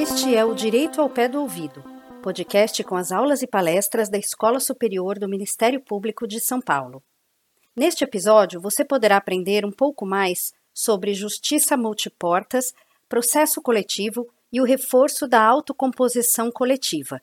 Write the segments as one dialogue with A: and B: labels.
A: Este é o Direito ao Pé do Ouvido, podcast com as aulas e palestras da Escola Superior do Ministério Público de São Paulo. Neste episódio, você poderá aprender um pouco mais sobre justiça multiportas, processo coletivo e o reforço da autocomposição coletiva,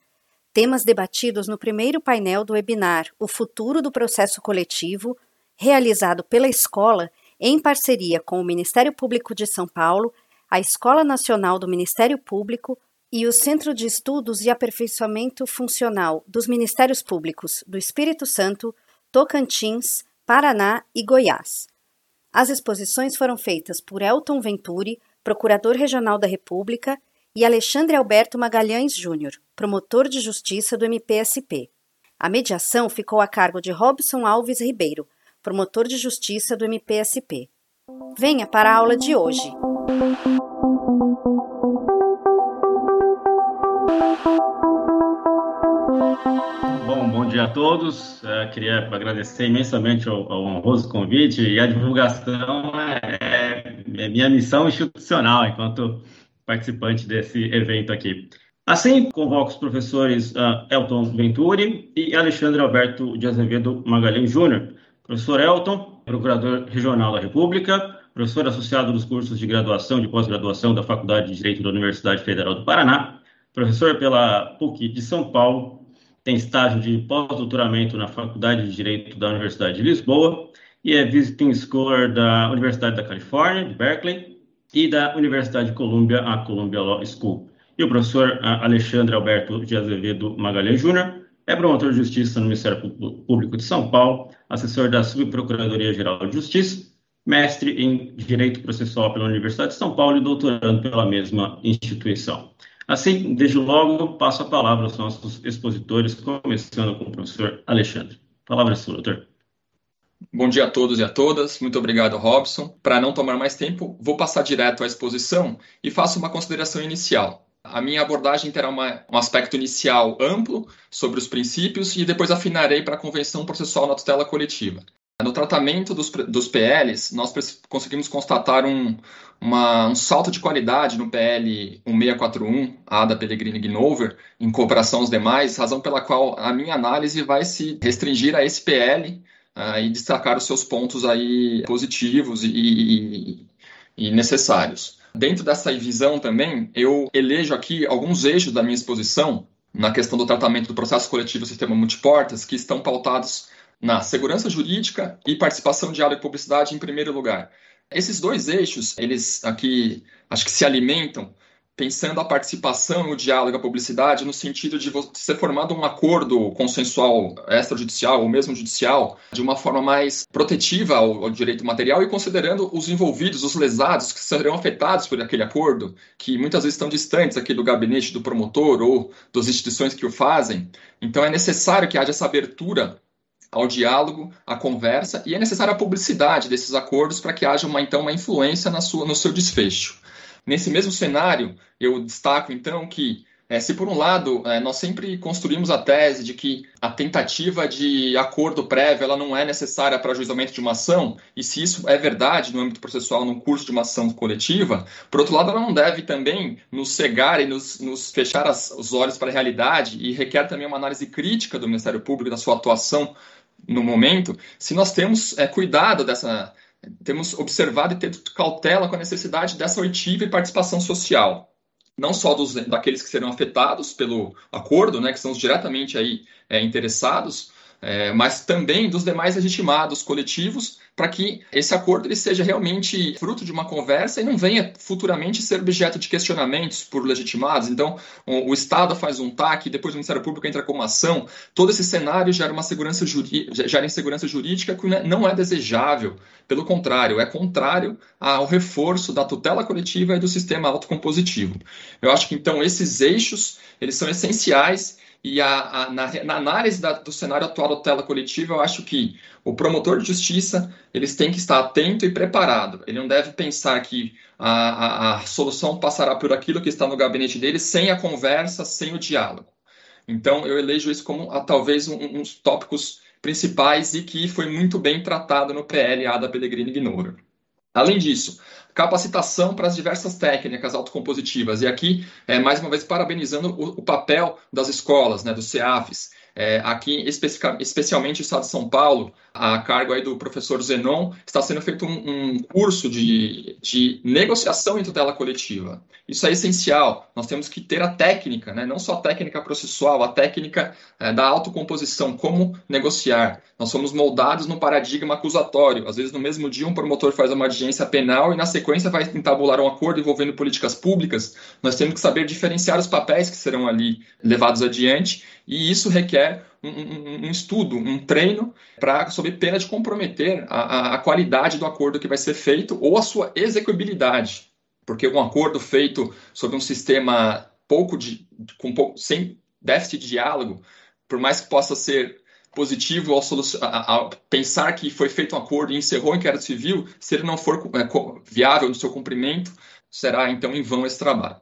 A: temas debatidos no primeiro painel do webinar O Futuro do Processo Coletivo, realizado pela escola em parceria com o Ministério Público de São Paulo, a Escola Nacional do Ministério Público e o Centro de Estudos e Aperfeiçoamento Funcional dos Ministérios Públicos do Espírito Santo, Tocantins, Paraná e Goiás. As exposições foram feitas por Elton Venturi, Procurador Regional da República, e Alexandre Alberto Magalhães Júnior, promotor de justiça do MPSP. A mediação ficou a cargo de Robson Alves Ribeiro, promotor de justiça do MPSP. Venha para a aula de hoje.
B: Bom, bom dia a todos. Uh, queria agradecer imensamente ao, ao, honroso convite e a divulgação é, é, minha missão institucional enquanto participante desse evento aqui. Assim, convoco os professores uh, Elton Venturi e Alexandre Alberto de Azevedo Magalhães Júnior. Professor Elton, procurador regional da República, professor associado dos cursos de graduação e pós-graduação da Faculdade de Direito da Universidade Federal do Paraná, professor pela PUC de São Paulo, tem estágio de pós-doutoramento na Faculdade de Direito da Universidade de Lisboa e é visiting scholar da Universidade da Califórnia, de Berkeley, e da Universidade de Columbia, a Columbia Law School. E o professor Alexandre Alberto de Azevedo Magalhães Júnior é promotor de justiça no Ministério Público de São Paulo, assessor da Subprocuradoria-Geral de Justiça, mestre em Direito Processual pela Universidade de São Paulo e doutorando pela mesma instituição. Assim, desde logo, passo a palavra aos nossos expositores, começando com o professor Alexandre. Palavra é sua, doutor.
C: Bom dia a todos e a todas. Muito obrigado, Robson. Para não tomar mais tempo, vou passar direto à exposição e faço uma consideração inicial. A minha abordagem terá uma, um aspecto inicial amplo sobre os princípios e depois afinarei para a Convenção Processual na Tutela Coletiva. No tratamento dos, dos PLs, nós conseguimos constatar um, uma, um salto de qualidade no PL 1641, A da Pellegrini Gnover, em cooperação aos demais, razão pela qual a minha análise vai se restringir a esse PL uh, e destacar os seus pontos aí positivos e, e, e necessários. Dentro dessa visão também, eu elejo aqui alguns eixos da minha exposição na questão do tratamento do processo coletivo sistema multiportas que estão pautados na segurança jurídica e participação, diálogo e publicidade em primeiro lugar. Esses dois eixos, eles aqui acho que se alimentam pensando a participação, o diálogo a publicidade no sentido de ser formado um acordo consensual extrajudicial ou mesmo judicial de uma forma mais protetiva ao, ao, direito material e considerando os envolvidos, os lesados que serão afetados por aquele acordo, que muitas vezes estão distantes aqui do gabinete do promotor ou das instituições que o fazem. Então é necessário que haja essa abertura ao diálogo, à conversa, e é necessária a publicidade desses acordos para que haja uma, então uma influência na sua, no seu desfecho. Nesse mesmo cenário, eu destaco então que é, se por um lado é, nós sempre construímos a tese de que a tentativa de acordo prévio ela não é necessária para ajuizamento de uma ação, e se isso é verdade no âmbito processual no curso de uma ação coletiva, por outro lado ela não deve também nos cegar e nos, nos fechar as, os olhos para a realidade e requer também uma análise crítica do Ministério Público da sua atuação no momento, se nós temos é, cuidado dessa, temos observado e tido cautela com a necessidade dessa oitiva e participação social, não só dos, daqueles que serão afetados pelo acordo, né, que são os diretamente aí é, interessados, é, mas também dos demais legitimados coletivos para que esse acordo ele seja realmente fruto de uma conversa e não venha futuramente ser objeto de questionamentos por legitimados. Então, o, Estado faz um TAC, depois o Ministério Público entra com uma ação. Todo esse cenário gera uma segurança gera insegurança jurídica que não é desejável. Pelo contrário, é contrário ao reforço da tutela coletiva e do sistema autocompositivo. Eu acho que então esses eixos eles são essenciais e a, a, na, na, análise da, do cenário atual da tutela coletiva, eu acho que o promotor de justiça eles têm que estar atento e preparado. Ele não deve pensar que a, a, solução passará por aquilo que está no gabinete dele sem a conversa, sem o diálogo. Então, eu elejo isso como talvez um, uns tópicos principais e que foi muito bem tratado no PLA da Pellegrini Gnoro. Além disso, capacitação para as diversas técnicas autocompositivas. E aqui, é, mais uma vez, parabenizando o, o papel das escolas, né, dos CEAFs, é, aqui, especialmente no estado de São Paulo, a cargo aí do professor Zenon, está sendo feito um, um curso de, de negociação em tutela coletiva. Isso é essencial. Nós temos que ter a técnica, né? não só a técnica processual, a técnica é, da autocomposição, como negociar. Nós somos moldados no paradigma acusatório. Às vezes, no mesmo dia, um promotor faz uma audiência penal e, na sequência, vai entabular um acordo envolvendo políticas públicas. Nós temos que saber diferenciar os papéis que serão ali levados adiante e isso requer um, um, estudo, um treino, para sob pena de comprometer a, a, qualidade do acordo que vai ser feito ou a sua execuibilidade. Porque um acordo feito sobre um sistema pouco de, com pouco, sem déficit de diálogo, por mais que possa ser positivo ao, ao, pensar que foi feito um acordo e encerrou o inquérito civil, se ele não for é, viável no seu cumprimento, será então em vão esse trabalho.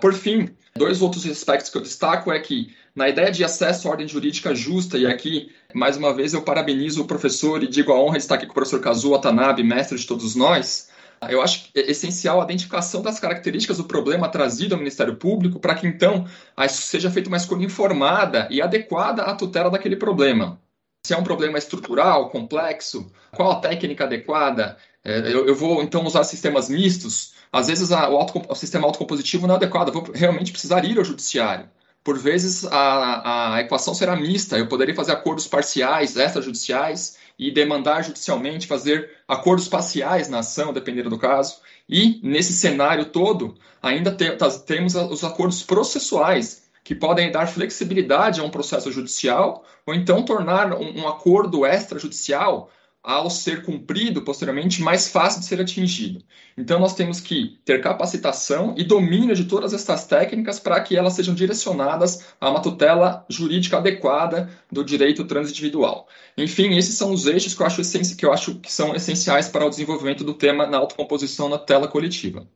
C: Por fim, dois outros aspectos que eu destaco é que na ideia de acesso à ordem jurídica justa, e aqui, mais uma vez, eu parabenizo o professor e digo a honra de estar aqui com o professor Kazuo Watanabe, mestre de todos nós, eu acho é essencial a identificação das características do problema trazido ao Ministério Público para que, então, seja feita uma escolha informada e adequada à tutela daquele problema. Se é um problema estrutural, complexo, qual a técnica adequada? É, eu, eu vou, então, usar sistemas mistos. Às vezes, a, o, auto, o sistema autocompositivo não é adequado. Eu vou realmente precisar ir ao judiciário por vezes a, a equação será mista. Eu poderia fazer acordos parciais, extrajudiciais, e demandar judicialmente, fazer acordos parciais na ação, dependendo do caso. E, nesse cenário todo, ainda te, temos os acordos processuais, que podem dar flexibilidade a um processo judicial, ou então tornar um, um acordo extrajudicial ao ser cumprido posteriormente, mais fácil de ser atingido. Então, nós temos que ter capacitação e domínio de todas essas técnicas para que elas sejam direcionadas a uma tutela jurídica adequada do direito transindividual. Enfim, esses são os eixos que eu acho, que, eu acho que são essenciais para o desenvolvimento do tema na autocomposição na tela coletiva.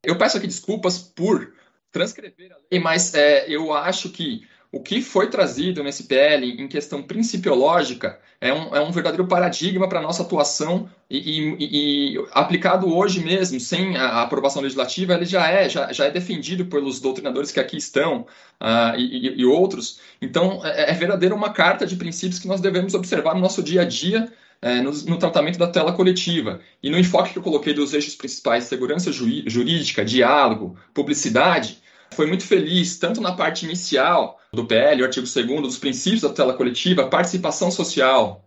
C: Eu peço aqui desculpas por transcrever a lei, mas é, eu acho que o que foi trazido nesse PL em questão principiológica é um, é um verdadeiro paradigma para a nossa atuação e, e, e, aplicado hoje mesmo, sem a aprovação legislativa, ele já é, já, já é defendido pelos doutrinadores que aqui estão uh, e, e, outros. Então, é, é verdadeiro uma carta de princípios que nós devemos observar no nosso dia a dia é, no, no, tratamento da tela coletiva. E no enfoque que eu coloquei dos eixos principais, segurança jurídica, diálogo, publicidade, foi muito feliz, tanto na parte inicial do PL, o artigo 2 dos princípios da tutela coletiva, participação social,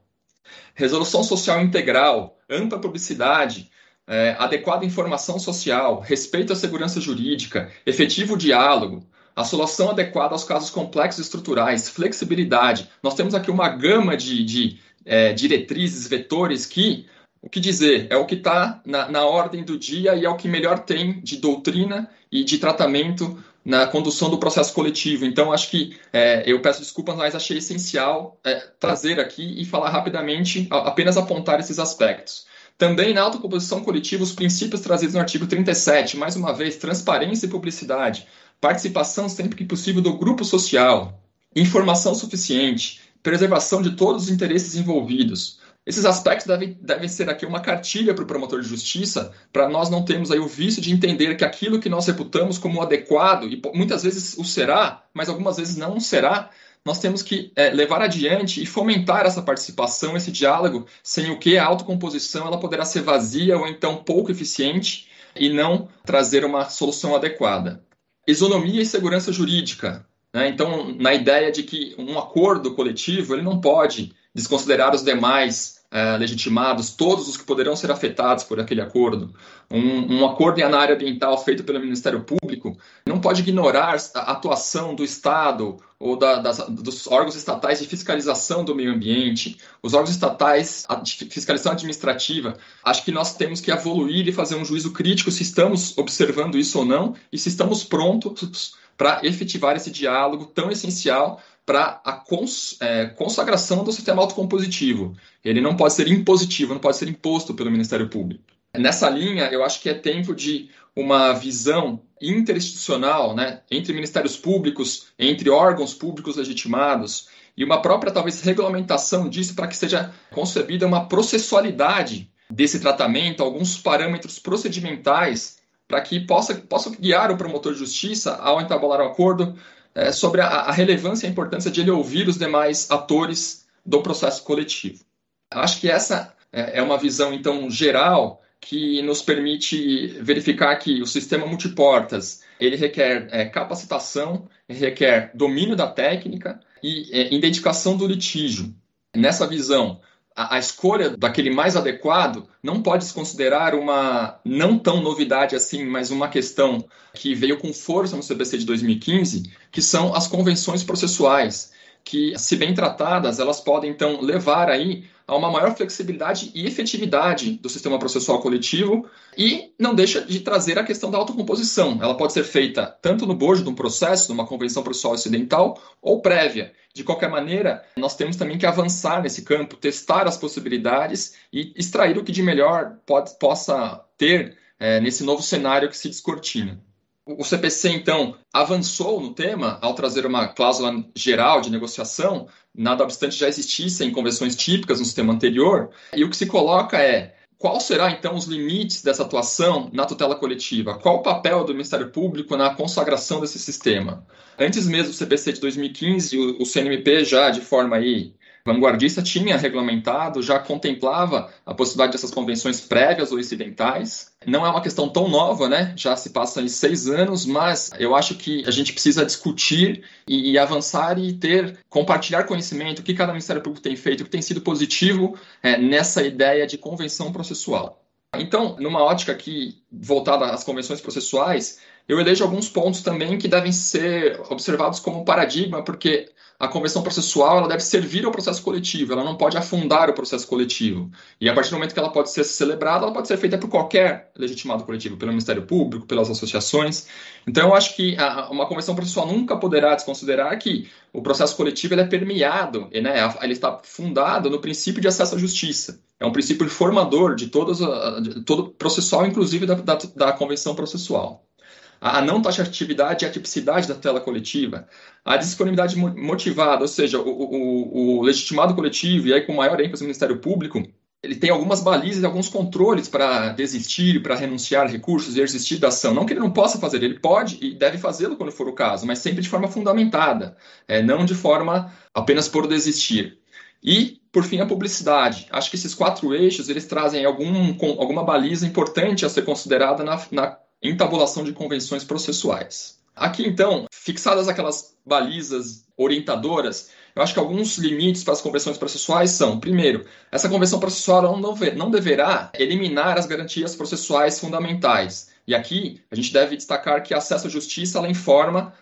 C: resolução social integral, ampla publicidade, é, adequada informação social, respeito à segurança jurídica, efetivo diálogo, a solução adequada aos casos complexos estruturais, flexibilidade. Nós temos aqui uma gama de, de é, diretrizes, vetores que, o que dizer, é o que está na, na ordem do dia e é o que melhor tem de doutrina e de tratamento na condução do processo coletivo. Então, acho que é, eu peço desculpas, mas achei essencial é, trazer aqui e falar rapidamente, apenas apontar esses aspectos. Também na autocomposição coletiva, os princípios trazidos no artigo 37, mais uma vez, transparência e publicidade, participação sempre que possível do grupo social, informação suficiente, preservação de todos os interesses envolvidos, esses aspectos devem, devem ser aqui uma cartilha para o promotor de justiça, para nós não termos aí o vício de entender que aquilo que nós reputamos como adequado, e muitas vezes o será, mas algumas vezes não será, nós temos que é, levar adiante e fomentar essa participação, esse diálogo, sem o que a autocomposição ela poderá ser vazia ou então pouco eficiente e não trazer uma solução adequada. Isonomia e segurança jurídica. Né? Então, na ideia de que um acordo coletivo ele não pode desconsiderar os demais é, legitimados, todos os que poderão ser afetados por aquele acordo. Um, um acordo na área ambiental feito pelo Ministério Público não pode ignorar a atuação do Estado ou da, das, dos órgãos estatais de fiscalização do meio ambiente, os órgãos estatais de fiscalização administrativa. Acho que nós temos que evoluir e fazer um juízo crítico se estamos observando isso ou não e se estamos prontos para efetivar esse diálogo tão essencial para a cons, é, consagração do sistema autocompositivo. Ele não pode ser impositivo, não pode ser imposto pelo Ministério Público. Nessa linha, eu acho que é tempo de uma visão interinstitucional né, entre ministérios públicos, entre órgãos públicos legitimados, e uma própria, talvez, regulamentação disso para que seja concebida uma processualidade desse tratamento, alguns parâmetros procedimentais para que possa, possa guiar o promotor de justiça ao entabular o um acordo é, sobre a, a relevância e a importância de ele ouvir os demais atores do processo coletivo. Acho que essa é, é uma visão, então, geral que nos permite verificar que o sistema multiportas ele requer é, capacitação, requer domínio da técnica e é, identificação do litígio. Nessa visão, a, a, escolha daquele mais adequado não pode se considerar uma não tão novidade assim, mas uma questão que veio com força no CBC de 2015, que são as convenções processuais, que, se bem tratadas, elas podem então levar aí a uma maior flexibilidade e efetividade do sistema processual coletivo e não deixa de trazer a questão da autocomposição. Ela pode ser feita tanto no bojo de um processo, numa convenção processual ocidental, ou prévia. De qualquer maneira, nós temos também que avançar nesse campo, testar as possibilidades e extrair o que de melhor pode, possa ter é, nesse novo cenário que se descortina. O CPC, então, avançou no tema ao trazer uma cláusula geral de negociação, nada obstante já existissem convenções típicas no sistema anterior, e o que se coloca é qual será então os limites dessa atuação na tutela coletiva? Qual o papel do Ministério Público na consagração desse sistema? Antes mesmo do CPC de 2015, o, CNMP já de forma aí vanguardista tinha regulamentado, já contemplava a possibilidade dessas convenções prévias ou incidentais. Não é uma questão tão nova, né? Já se passam seis anos, mas eu acho que a gente precisa discutir e, e, avançar e ter, compartilhar conhecimento, o que cada Ministério Público tem feito, o que tem sido positivo é, nessa ideia de convenção processual. Então, numa ótica aqui voltada às convenções processuais, eu elejo alguns pontos também que devem ser observados como paradigma, porque a convenção processual ela deve servir ao processo coletivo, ela não pode afundar o processo coletivo. E a partir do momento que ela pode ser celebrada, ela pode ser feita por qualquer legitimado coletivo, pelo Ministério Público, pelas associações. Então, eu acho que a, uma convenção processual nunca poderá desconsiderar que o processo coletivo ele é permeado, né, ele está fundado no princípio de acesso à justiça. É um princípio formador de, todos, de todo processual, inclusive da, da, da convenção processual a não taxatividade e a tipicidade da tela coletiva, a disponibilidade motivada, ou seja, o, o, o legitimado coletivo, e aí com maior ênfase no Ministério Público, ele tem algumas balizas e alguns controles para desistir, para renunciar recursos e resistir da ação. Não que ele não possa fazer, ele pode e deve fazê-lo quando for o caso, mas sempre de forma fundamentada, é, não de forma apenas por desistir. E, por fim, a publicidade. Acho que esses quatro eixos eles trazem algum, alguma baliza importante a ser considerada na, na em tabulação de convenções processuais. Aqui, então, fixadas aquelas balizas orientadoras, eu acho que alguns limites para as convenções processuais são: primeiro, essa convenção processual não deverá eliminar as garantias processuais fundamentais. E aqui a gente deve destacar que acesso à justiça ela informa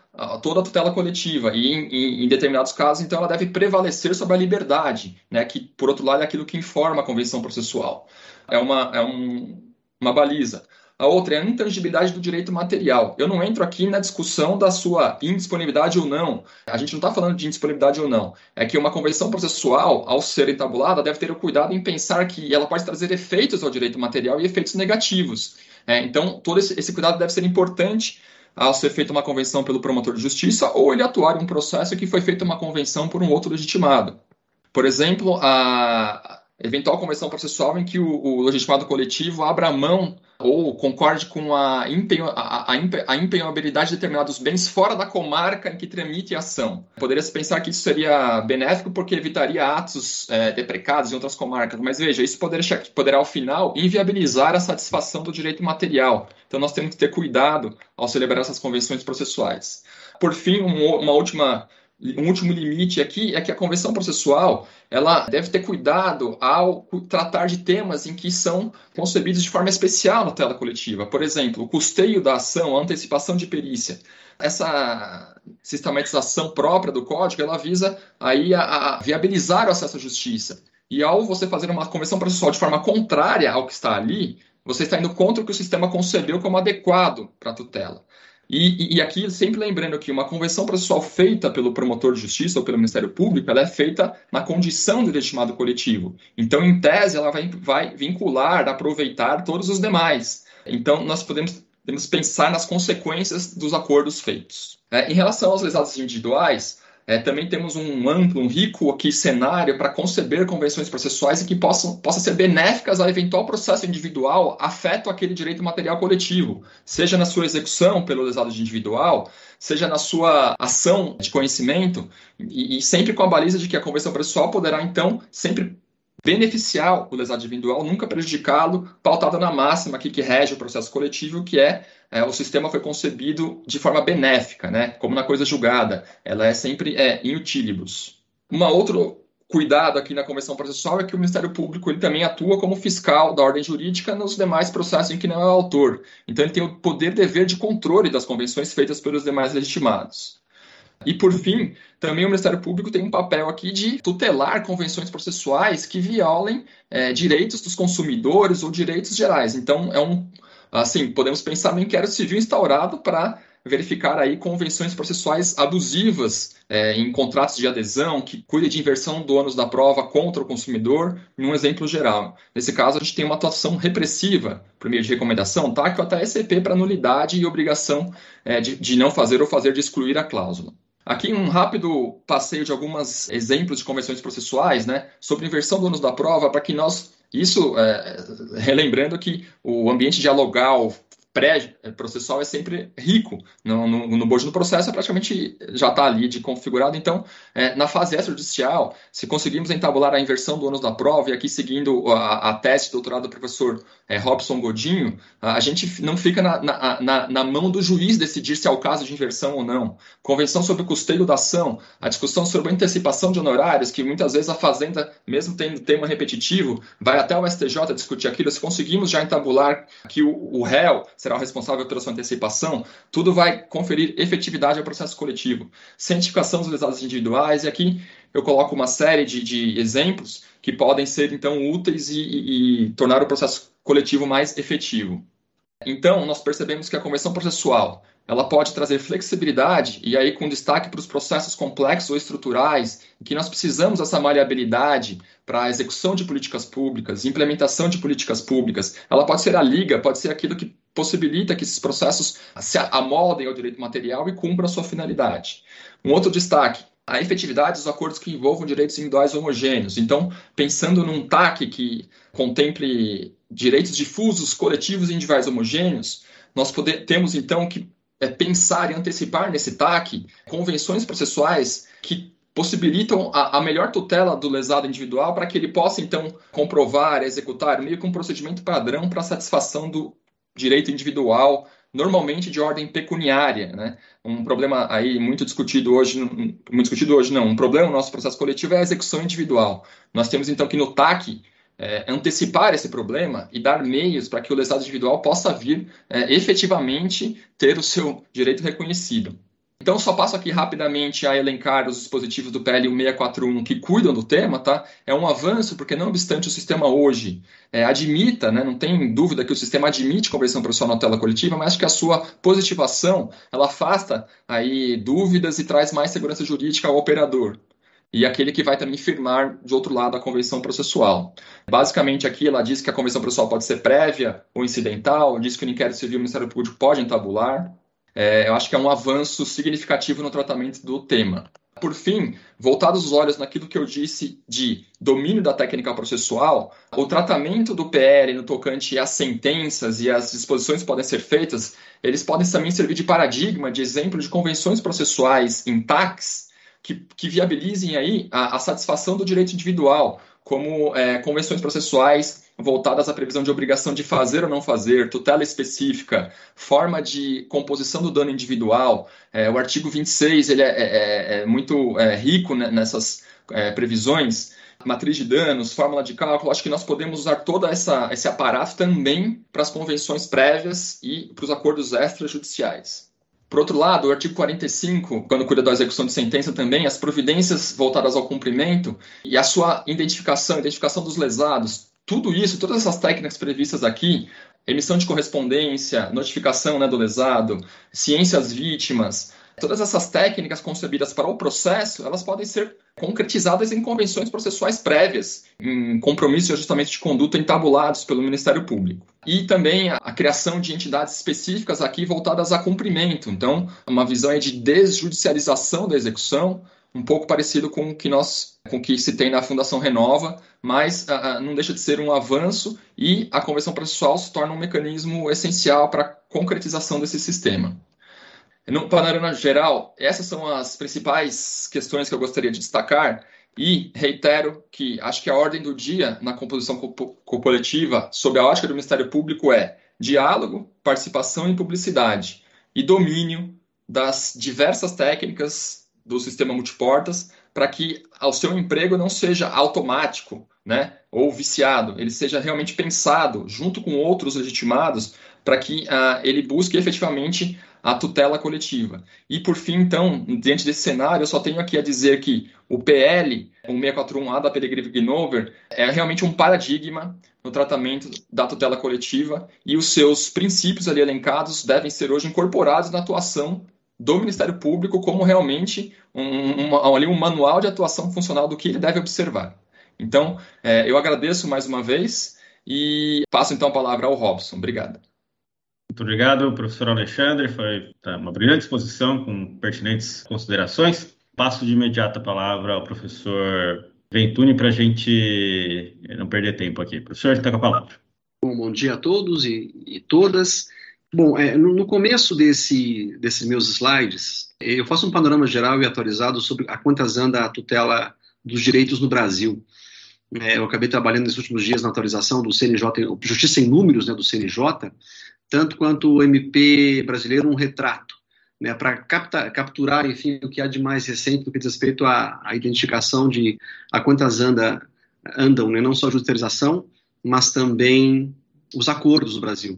C: toda a tutela coletiva e em, em, determinados casos então ela deve prevalecer sobre a liberdade, né, que por outro lado é aquilo que informa a convenção processual. É uma, é um, uma baliza. A outra é a intangibilidade do direito material. Eu não entro aqui na discussão da sua indisponibilidade ou não. A gente não está falando de indisponibilidade ou não. É que uma convenção processual, ao ser entabulada, deve ter o cuidado em pensar que ela pode trazer efeitos ao direito material e efeitos negativos. É, então, todo esse, esse cuidado deve ser importante ao ser feita uma convenção pelo promotor de justiça ou ele atuar em um processo que foi feita uma convenção por um outro legitimado. Por exemplo, a eventual convenção processual em que o, o legitimado coletivo abra mão ou concorde com a, empenho, a, a, a, empenhabilidade de determinados bens fora da comarca em que tramite a ação. Poderia-se pensar que isso seria benéfico porque evitaria atos é, deprecados em outras comarcas, mas veja, isso poderia, poderá, ao final, inviabilizar a satisfação do direito material. Então, nós temos que ter cuidado ao celebrar essas convenções processuais. Por fim, uma última um último limite aqui é que a convenção processual ela deve ter cuidado ao tratar de temas em que são concebidos de forma especial na tela coletiva. Por exemplo, o custeio da ação, a antecipação de perícia. Essa sistematização própria do código ela visa aí a, a viabilizar o acesso à justiça. E ao você fazer uma convenção processual de forma contrária ao que está ali, você está indo contra o que o sistema concebeu como adequado para a tutela. E, e, aqui, sempre lembrando que uma convenção processual feita pelo promotor de justiça ou pelo Ministério Público, ela é feita na condição de legitimado coletivo. Então, em tese, ela vai, vai vincular, aproveitar todos os demais. Então, nós podemos, podemos pensar nas consequências dos acordos feitos. É, em relação aos lesados individuais, é, também temos um amplo, um rico aqui cenário para conceber convenções processuais que possam, possam ser benéficas ao eventual processo individual afeto aquele direito material coletivo, seja na sua execução pelo lesado de individual, seja na sua ação de conhecimento, e, e sempre com a baliza de que a convenção processual poderá, então, sempre beneficiar o lesado individual, nunca prejudicá-lo, pautado na máxima aqui que rege o processo coletivo, que é, é, o sistema foi concebido de forma benéfica, né, como na coisa julgada, ela é sempre é, in utilibus. Uma outro cuidado aqui na convenção processual é que o Ministério Público ele também atua como fiscal da ordem jurídica nos demais processos em que não é autor. Então ele tem o poder dever de controle das convenções feitas pelos demais legitimados. E, por fim, também o Ministério Público tem um papel aqui de tutelar convenções processuais que violem é, direitos dos consumidores ou direitos gerais. Então, é um, assim, podemos pensar no inquérito civil instaurado para verificar aí convenções processuais abusivas é, em contratos de adesão que cuida de inversão do ônus da prova contra o consumidor, em um exemplo geral. Nesse caso, a gente tem uma atuação repressiva por meio de recomendação, tá? que até SCP para nulidade e obrigação é, de, de não fazer ou fazer de excluir a cláusula. Aqui um rápido passeio de alguns exemplos de convenções processuais, né, sobre inversão do ônus da prova, para que nós, isso, é, relembrando que o ambiente dialogal pré-processual é sempre rico. No, no, no bojo do processo é praticamente já está ali de configurado. Então, é, na fase extrajudicial, se conseguirmos entabular a inversão do ônus da prova, e aqui seguindo a, a tese de doutorado do professor é, Robson Godinho, a, a gente não fica na, na, na, na, mão do juiz decidir se é o caso de inversão ou não. Convenção sobre o custeio da ação, a discussão sobre a antecipação de honorários, que muitas vezes a Fazenda, mesmo tendo tema repetitivo, vai até o STJ discutir aquilo. Se conseguimos já entabular que o, o réu será o responsável pela sua antecipação, tudo vai conferir efetividade ao processo coletivo. Cientificação dos lesados individuais, e aqui eu coloco uma série de, de exemplos que podem ser, então, úteis e, e, e tornar o processo coletivo mais efetivo. Então, nós percebemos que a convenção processual ela pode trazer flexibilidade, e aí com destaque para os processos complexos ou estruturais, que nós precisamos dessa maleabilidade para a execução de políticas públicas, implementação de políticas públicas. Ela pode ser a liga, pode ser aquilo que possibilita que esses processos se amoldem ao direito material e cumpram a sua finalidade. Um outro destaque, a efetividade dos acordos que envolvam direitos individuais homogêneos. Então, pensando num TAC que contemple direitos difusos, coletivos e individuais homogêneos, nós poder, temos então que é, pensar e antecipar nesse TAC convenções processuais que possibilitam a, a, melhor tutela do lesado individual para que ele possa, então, comprovar, executar meio que um procedimento padrão para satisfação do direito individual, normalmente de ordem pecuniária, né? Um problema aí muito discutido hoje, muito discutido hoje não, um problema no nosso processo coletivo é a execução individual. Nós temos, então, que no TAC é, antecipar esse problema e dar meios para que o lesado individual possa vir é, efetivamente ter o seu direito reconhecido. Então, só passo aqui rapidamente a elencar os dispositivos do PL 1641 que cuidam do tema, tá? É um avanço, porque não obstante o sistema hoje é, admita, né, não tem dúvida que o sistema admite conversão profissional na tela coletiva, mas que a sua positivação, ela afasta aí dúvidas e traz mais segurança jurídica ao operador e aquele que vai também firmar, de outro lado, a convenção processual. Basicamente, aqui ela diz que a convenção processual pode ser prévia ou incidental, diz que o inquérito civil o Ministério Público pode entabular. É, eu acho que é um avanço significativo no tratamento do tema. Por fim, voltados os olhos naquilo que eu disse de domínio da técnica processual, o tratamento do PL no tocante às sentenças e as disposições que podem ser feitas, eles podem também servir de paradigma, de exemplo de convenções processuais em TACs, que, que viabilizem aí a, a, satisfação do direito individual, como é, convenções processuais voltadas à previsão de obrigação de fazer ou não fazer, tutela específica, forma de composição do dano individual. É, o artigo 26 ele é, é, é, é muito é, rico nessas previsões matriz de danos, fórmula de cálculo, acho que nós podemos usar todo essa, esse aparato também para as convenções prévias e para os acordos extrajudiciais. Por outro lado, o artigo 45, quando cuida da execução de sentença também, as providências voltadas ao cumprimento e a sua identificação, identificação dos lesados, tudo isso, todas essas técnicas previstas aqui, emissão de correspondência, notificação né, do lesado, ciências vítimas, todas essas técnicas concebidas para o processo, elas podem ser concretizadas em convenções processuais prévias, em compromissos de ajustamento de conduta entabulados pelo Ministério Público. E também a criação de entidades específicas aqui voltadas a cumprimento. Então, uma visão de desjudicialização da execução, um pouco parecido com o que nós, com o que se tem na Fundação Renova, mas uh, não deixa de ser um avanço e a conversão processual se torna um mecanismo essencial para a concretização desse sistema. No panorama geral, essas são as principais questões que eu gostaria de destacar e reitero que acho que a ordem do dia na composição coletiva sob a ótica do Ministério Público é diálogo, participação e publicidade e domínio das diversas técnicas do sistema multiportas para que o seu emprego não seja automático, né, ou viciado, ele seja realmente pensado junto com outros legitimados para que uh, ele busque efetivamente a tutela coletiva. E por fim, então, diante desse cenário, eu só tenho aqui a dizer que o PL, o 641A da Peregrine é realmente um paradigma no tratamento da tutela coletiva e os seus princípios ali elencados devem ser hoje incorporados na atuação do Ministério Público como realmente um, um, ali um manual de atuação funcional do que ele deve observar. Então, é, eu agradeço mais uma vez e passo então a palavra ao Robson. Obrigado.
B: Muito obrigado, professor Alexandre. Foi tá, uma brilhante exposição com pertinentes considerações. Passo de imediato a palavra ao professor Ventuni para a gente não perder tempo aqui. Professor, está com a palavra.
D: Bom, bom dia a todos e, e todas. Bom, é, no, no, começo desse, desses meus slides, eu faço um panorama geral e atualizado sobre a quantas anda a tutela dos direitos no Brasil. É, eu acabei trabalhando nesses últimos dias na atualização do CNJ, Justiça em Números, né, do CNJ, tanto quanto o MP brasileiro, um retrato, né, para capturar, enfim, o que há de mais recente no que diz respeito à, à identificação de a quantas anda, andam, né, não só a judicialização, mas também os acordos do Brasil.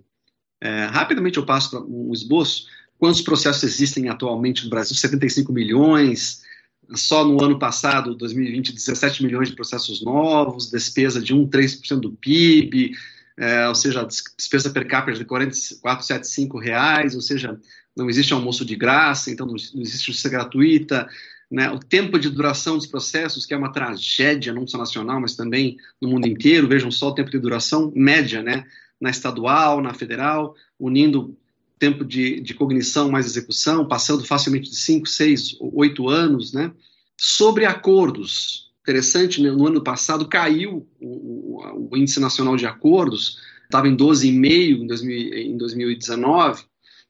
D: É, rapidamente eu passo um esboço. Quantos processos existem atualmente no Brasil? 75 milhões. Só no ano passado, 2020, 17 milhões de processos novos, despesa de 1,3% do PIB, é, ou seja, despesa per capita de 44,75 reais, ou seja, não existe almoço de graça, então não, não existe justiça gratuita, né, o tempo de duração dos processos, que é uma tragédia não só nacional, mas também no mundo inteiro, vejam só o tempo de duração média, né, na estadual, na federal, unindo tempo de, de cognição mais execução, passando facilmente de 5, 6, 8 anos, né, sobre acordos, interessante, né, no ano passado caiu o, o, o Índice Nacional de Acordos, estava em 12,5% em, em 2019,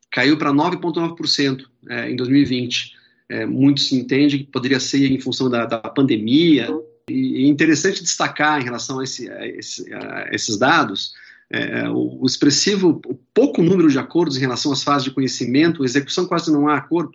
D: caiu para 9,9% é, em 2020. É, muito se entende que poderia ser em função da, da pandemia. E é interessante destacar em relação a, esse, a, esse, a esses dados é, o, o, expressivo, o pouco número de acordos em relação às fases de conhecimento, execução quase não há acordo,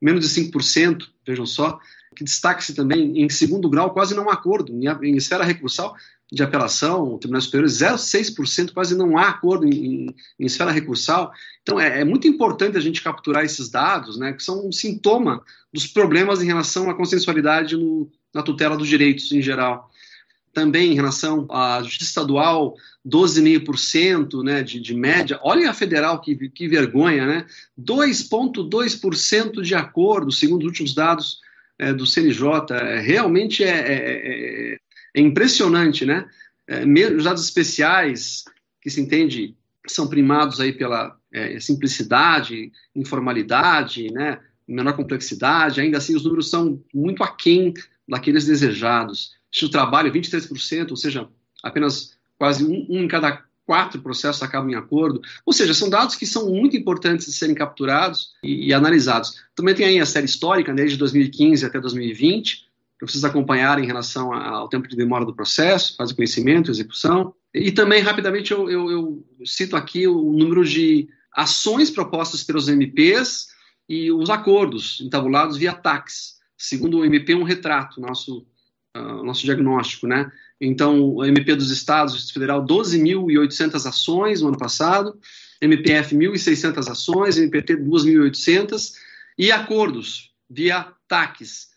D: menos de 5%, vejam só, que destaque-se também, em segundo grau, quase não há acordo. Em, em esfera recursal de apelação, tribunais superiores, 0,6%, quase não há acordo em, em, em esfera recursal. Então, é, é, muito importante a gente capturar esses dados, né, que são um sintoma dos problemas em relação à consensualidade no, na tutela dos direitos em geral. Também em relação à justiça estadual, 12,5% né, de, de média. Olha a federal, que, que vergonha, né? 2,2% de acordo, segundo os últimos dados é, do CNJ. É, realmente é, é, é, é impressionante, né? É, os dados especiais, que se entende, são primados aí pela simplicidade, informalidade, né? menor complexidade, ainda assim os números são muito aquém daqueles desejados. Se o trabalho 23%, ou seja, apenas quase um, um em cada quatro processos acabam em acordo. Ou seja, são dados que são muito importantes de serem capturados e, e analisados. Também tem aí a série histórica, desde 2015 até 2020, para vocês acompanharem em relação ao tempo de demora do processo, fase de conhecimento, execução. E também, rapidamente, eu, eu, eu cito aqui o número de ações propostas pelos MPs e os acordos entabulados via TAX. Segundo o MP, um retrato, nosso, uh, nosso diagnóstico, né? Então, o MP dos Estados, Distrito Federal, 12.800 ações no ano passado, MPF 1.600 ações, MPT 2.800 e acordos via TACs.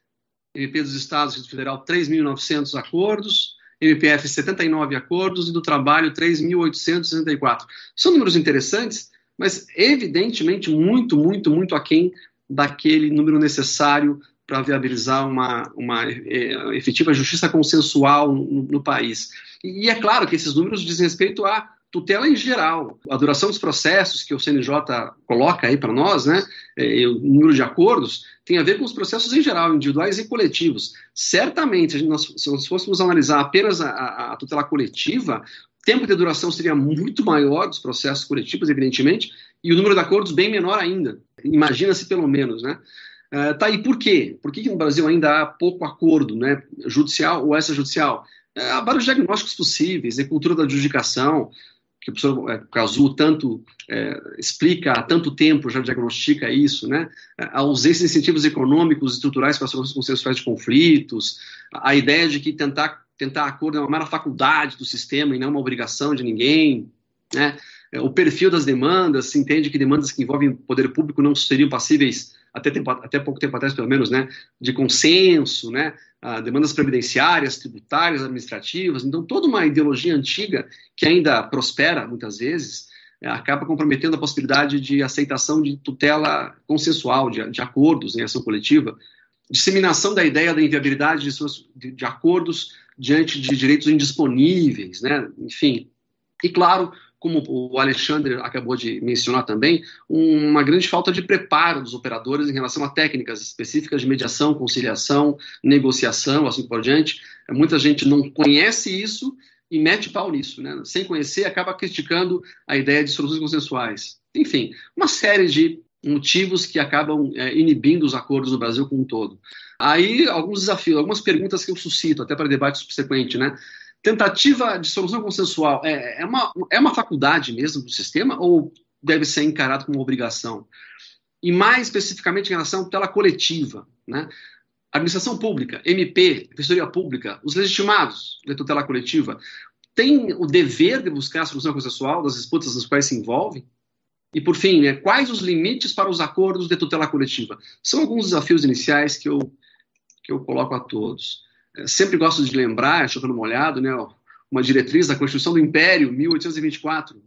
D: MP dos Estados, Distrito Federal, 3.900 acordos, MPF 79 acordos e do trabalho 3.864. São números interessantes, mas evidentemente muito, muito, muito aquém daquele número necessário para viabilizar uma, uma é, efetiva justiça consensual no, no país. E, e, é claro que esses números dizem respeito a tutela em geral. A duração dos processos que o CNJ coloca aí para nós, né, é, o número de acordos, tem a ver com os processos em geral, individuais e coletivos. Certamente, nós, se nós fôssemos analisar apenas a, a, a tutela coletiva, o tempo de duração seria muito maior dos processos coletivos, evidentemente, e o número de acordos bem menor ainda. Imagina-se pelo menos, né? Uh, tá aí por quê? Por que, que, no Brasil ainda há pouco acordo, né, judicial ou extrajudicial? Uh, há vários diagnósticos possíveis, a né, cultura da adjudicação, que o professor é, Cazu tanto é, explica há tanto tempo, já diagnostica isso, né? A ausência de incentivos econômicos e estruturais para soluções consensuais de conflitos, a ideia de que tentar, tentar acordo é uma mera faculdade do sistema e não uma obrigação de ninguém, né? É, o perfil das demandas, se entende que demandas que envolvem poder público não seriam passíveis até, tempo, até pouco tempo atrás, pelo menos, né, de consenso, né, demandas previdenciárias, tributárias, administrativas. Então, toda uma ideologia antiga que ainda prospera, muitas vezes, é, acaba comprometendo a possibilidade de aceitação de tutela consensual, de, de acordos em ação coletiva, disseminação da ideia da inviabilidade de, de, de acordos diante de direitos indisponíveis, né, enfim. E, claro, como o Alexandre acabou de mencionar também, uma grande falta de preparo dos operadores em relação a técnicas específicas de mediação, conciliação, negociação, assim por diante. Muita gente não conhece isso e mete pau nisso, né? Sem conhecer, acaba criticando a ideia de soluções consensuais. Enfim, uma série de motivos que acabam é, inibindo os acordos no Brasil como um todo. Aí, alguns desafios, algumas perguntas que eu suscito, até para debate subsequente, né? Tentativa de solução consensual é, é, uma, é uma faculdade mesmo do sistema ou deve ser encarado como obrigação? E mais especificamente em relação à tutela coletiva, né? Administração pública, MP, Defensoria Pública, os legitimados de tutela coletiva, têm o dever de buscar a solução consensual das disputas nas quais se envolvem? E, por fim, né, quais os limites para os acordos de tutela coletiva? São alguns desafios iniciais que eu, que eu coloco a todos sempre gosto de lembrar, chovendo molhado, né, uma diretriz da Constituição do Império, 1824,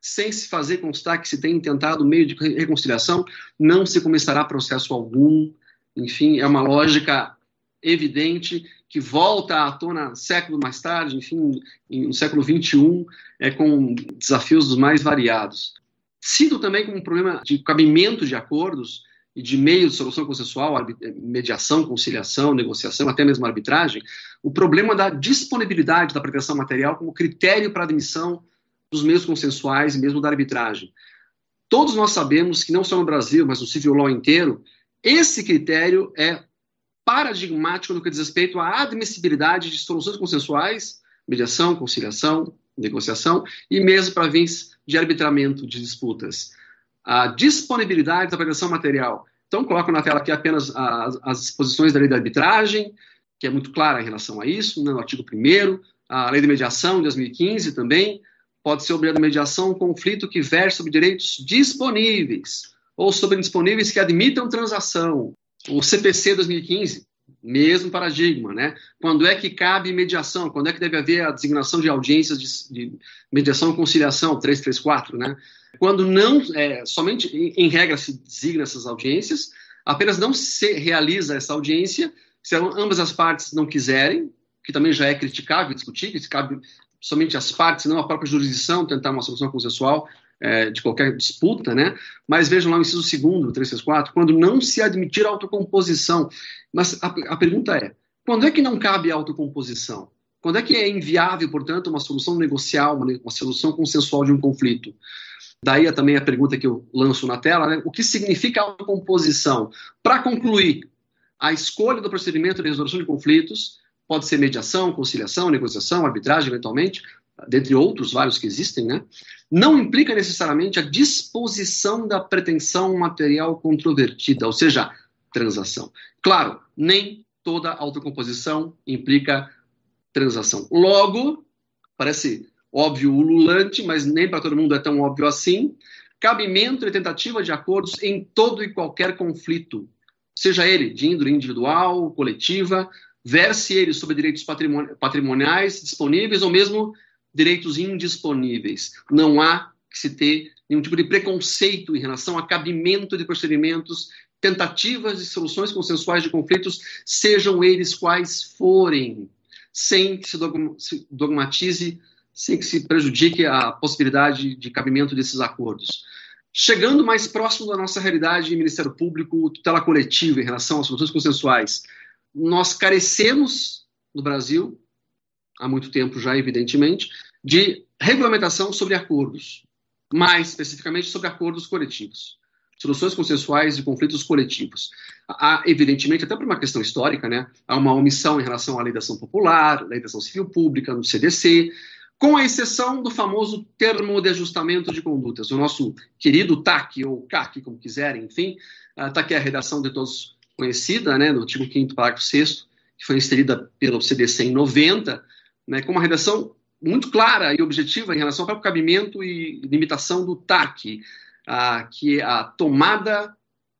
D: sem se fazer constar que se tem intentado meio de reconciliação, não se começará processo algum. Enfim, é uma lógica evidente que volta à tona século mais tarde, enfim, no século XXI, é, com desafios dos mais variados. Cito também como um problema de cabimento de acordos e de meio de solução consensual, mediação, conciliação, negociação, até mesmo arbitragem, o problema da disponibilidade da pretensão material como critério para admissão dos meios consensuais e mesmo da arbitragem. Todos nós sabemos que não só no Brasil, mas no civil law inteiro, esse critério é paradigmático no que diz respeito à admissibilidade de soluções consensuais, mediação, conciliação, negociação e mesmo para fins de arbitramento de disputas a disponibilidade da pretensão material. Então, coloco na tela aqui apenas as, as disposições da lei da arbitragem, que é muito clara em relação a isso, né, no artigo 1 a lei de mediação de 2015 também, pode ser obrigada a mediação um conflito que versa sobre direitos disponíveis ou sobre indisponíveis que admitam transação. O CPC 2015, mesmo paradigma, né? Quando é que cabe mediação? Quando é que deve haver a designação de audiências de, de mediação e conciliação, 334, né? Quando não, é, somente em, em, regra se designa essas audiências, apenas não se realiza essa audiência se ambas as partes não quiserem, que também já é criticável e se cabe somente as partes, não a própria jurisdição, tentar uma solução consensual é, de qualquer disputa, né? Mas vejam lá o inciso segundo, 364, quando não se admitir autocomposição. Mas a, a pergunta é, quando é que não cabe autocomposição? Quando é que é inviável, portanto, uma solução negocial, uma, uma solução consensual de um conflito? Daí também a pergunta que eu lanço na tela, né? o que significa autocomposição? Para concluir, a escolha do procedimento de resolução de conflitos pode ser mediação, conciliação, negociação, arbitragem, eventualmente, dentre outros vários que existem, né? não implica necessariamente a disposição da pretensão material controvertida, ou seja, transação. Claro, nem toda autocomposição implica transação. Logo, parece óbvio ululante, mas nem para todo mundo é tão óbvio assim, cabimento e tentativa de acordos em todo e qualquer conflito, seja ele de índole individual, coletiva, verse ele sobre direitos patrimoniais disponíveis ou mesmo direitos indisponíveis. Não há que se ter nenhum tipo de preconceito em relação a cabimento de procedimentos, tentativas de soluções consensuais de conflitos, sejam eles quais forem, sem que se dogmatize sem que se prejudique a possibilidade de cabimento desses acordos. Chegando mais próximo da nossa realidade, Ministério Público, tutela coletiva em relação às soluções consensuais, nós carecemos no Brasil, há muito tempo já, evidentemente, de regulamentação sobre acordos, mais especificamente sobre acordos coletivos, soluções consensuais de conflitos coletivos. Há, evidentemente, até por uma questão histórica, né, há uma omissão em relação à lei da ação popular, lei da ação civil pública, no CDC, com a exceção do famoso termo de ajustamento de condutas, o nosso querido TAC, ou CAC, como quiserem, enfim, está aqui a redação de todos conhecida, né, do artigo 5 parágrafo 6 que foi inserida pelo CDC em 90, né, com uma redação muito clara e objetiva em relação ao cabimento e limitação do TAC, a, que é a tomada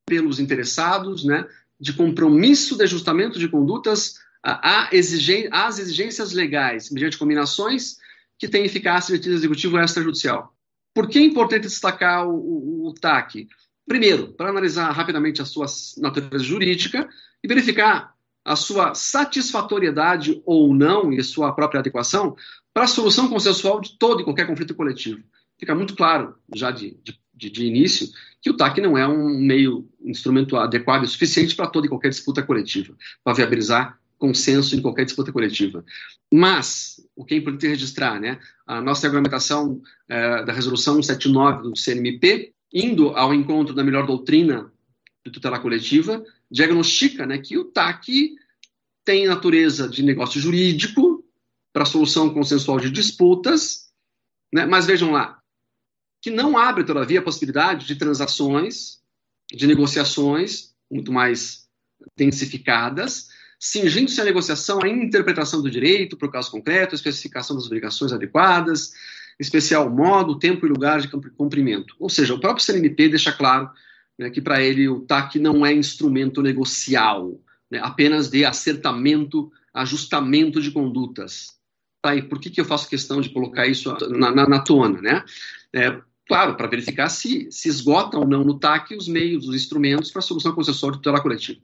D: pelos interessados né, de compromisso de ajustamento de condutas às exigências legais, mediante combinações que tem eficácia de executivo extrajudicial. Por que é importante destacar o, o, o TAC? Primeiro, para analisar rapidamente a sua natureza jurídica e verificar a sua satisfatoriedade ou não e sua própria adequação para a solução consensual de todo e qualquer conflito coletivo. Fica muito claro, já de, de, de início, que o TAC não é um meio, um instrumento adequado e suficiente para toda e qualquer disputa coletiva, para viabilizar consenso em qualquer disputa coletiva. Mas, o que é importante registrar, né, a nossa regulamentação é, da Resolução 179 do CNMP, indo ao encontro da melhor doutrina de tutela coletiva, diagnostica né, que o TAC tem natureza de negócio jurídico para solução consensual de disputas, né, mas vejam lá, que não abre, todavia, a possibilidade de transações, de negociações muito mais densificadas, cingindo-se a negociação à interpretação do direito para o caso concreto, especificação das obrigações adequadas, especial modo, tempo e lugar de cumprimento. Ou seja, o próprio CNMP deixa claro né, que para ele o TAC não é instrumento negocial, né, apenas de acertamento, ajustamento de condutas. Tá, e por que, que eu faço questão de colocar isso na, na, na tona? Né? É, claro, para verificar se, se esgota ou não no TAC os meios, os instrumentos para a solução concessória tutela coletiva.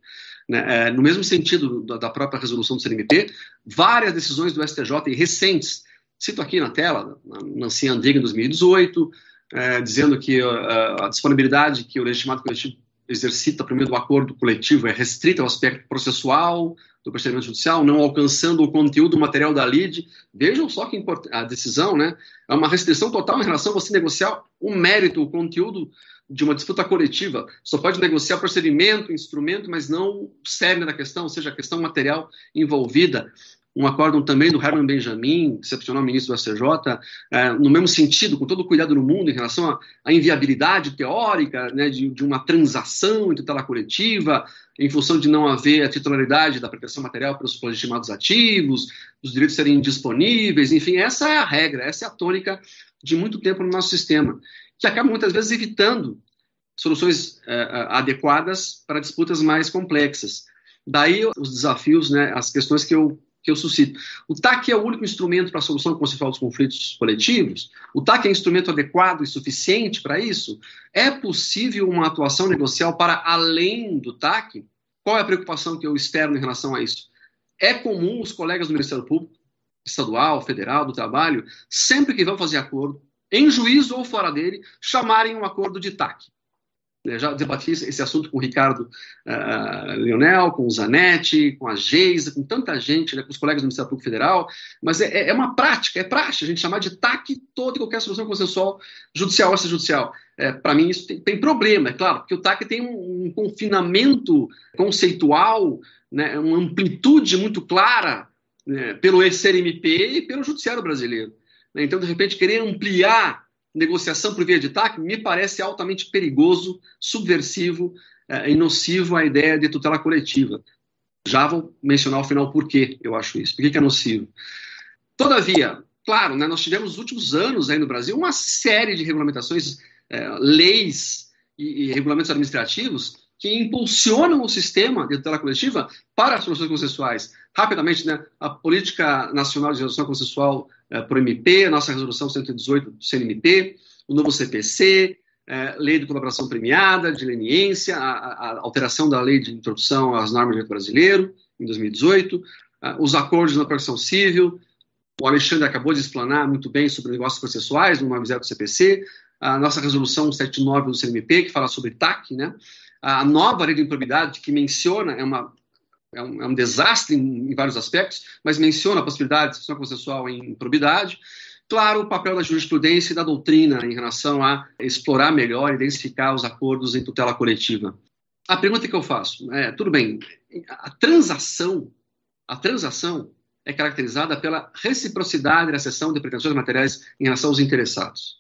D: Né? É, no mesmo sentido da, da, própria resolução do CNMP, várias decisões do STJ recentes, cito aqui na tela, Nancy Andriga em 2018, é, dizendo que uh, a disponibilidade que o legitimado coletivo exercita por meio do acordo coletivo é restrita ao aspecto processual do procedimento judicial, não alcançando o conteúdo material da lide. Vejam só que a decisão, né? É uma restrição total em relação a você negociar o mérito, o conteúdo de uma disputa coletiva. Só pode negociar procedimento, instrumento, mas não o cerne da questão, ou seja, a questão material envolvida. Um acórdão também do Herman Benjamin, excepcional ministro do STJ, é, no mesmo sentido, com todo o cuidado no mundo em relação à inviabilidade teórica né, de, de, uma transação entre tutela coletiva, em função de não haver a titularidade da proteção material pelos legitimados ativos, os direitos serem disponíveis, enfim, essa é a regra, essa é a tônica de muito tempo no nosso sistema que acabam muitas vezes evitando soluções é, é, adequadas para disputas mais complexas. Daí os desafios, né, as questões que eu, que eu suscito. O TAC é o único instrumento para a solução consensual dos conflitos coletivos? O TAC é um instrumento adequado e suficiente para isso? É possível uma atuação negocial para além do TAC? Qual é a preocupação que eu externo em relação a isso? É comum os colegas do Ministério Público, estadual, federal, do trabalho, sempre que vão fazer acordo, em juízo ou fora dele, chamarem um acordo de TAC. Já debati esse assunto com o Ricardo uh, Leonel, com o Zanetti, com a Geisa, com tanta gente, né, com os colegas do Ministério Público Federal, mas é, é, uma prática, é prática a gente chamar de TAC toda e qualquer solução consensual, judicial ou extrajudicial. É, Para mim, isso tem, tem, problema, é claro, porque o TAC tem um, um confinamento conceitual, né, uma amplitude muito clara né, pelo SRMP e pelo Judiciário Brasileiro. Então, de repente, querer ampliar negociação por via de TAC me parece altamente perigoso, subversivo eh, e nocivo à ideia de tutela coletiva. Já vou mencionar ao final por que eu acho isso. Por que, é nocivo? Todavia, claro, né, nós tivemos nos últimos anos aí no Brasil uma série de regulamentações, eh, leis e, e regulamentos administrativos que impulsionam o sistema de tutela coletiva para as soluções consensuais. Rapidamente, né, a Política Nacional de Resolução Consensual é, por MP, a nossa Resolução 118 do CNMP, o novo CPC, é, Lei de Colaboração Premiada, de leniência, a, a, alteração da Lei de Introdução às Normas do Direito Brasileiro, em 2018, é, os acordos na profissão civil, o Alexandre acabou de explanar muito bem sobre negócios processuais no 90 do CPC, a nossa resolução 79 do CNMP, que fala sobre TAC, né? a nova lei de improbidade, que menciona, é, uma, é, um, é um desastre em, em, vários aspectos, mas menciona a possibilidade de discussão processual em improbidade. Claro, o papel da jurisprudência e da doutrina em relação a explorar melhor e densificar os acordos em tutela coletiva. A pergunta que eu faço é, tudo bem, a transação, a transação é caracterizada pela reciprocidade na cessão de pretensões materiais em relação aos interessados.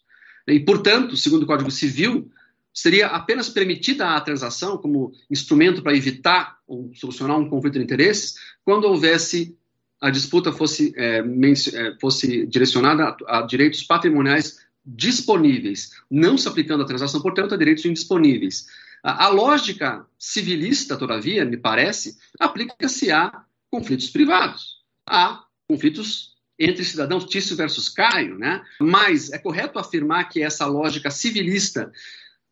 D: E, portanto, segundo o Código Civil, seria apenas permitida a transação como instrumento para evitar ou solucionar um conflito de interesses quando houvesse a disputa fosse, é, é fosse direcionada a, a, direitos patrimoniais disponíveis, não se aplicando a transação, portanto, a direitos indisponíveis. A, a lógica civilista, todavia, me parece, aplica-se a conflitos privados, a conflitos entre cidadãos, Tício versus Caio, né? Mas é correto afirmar que essa lógica civilista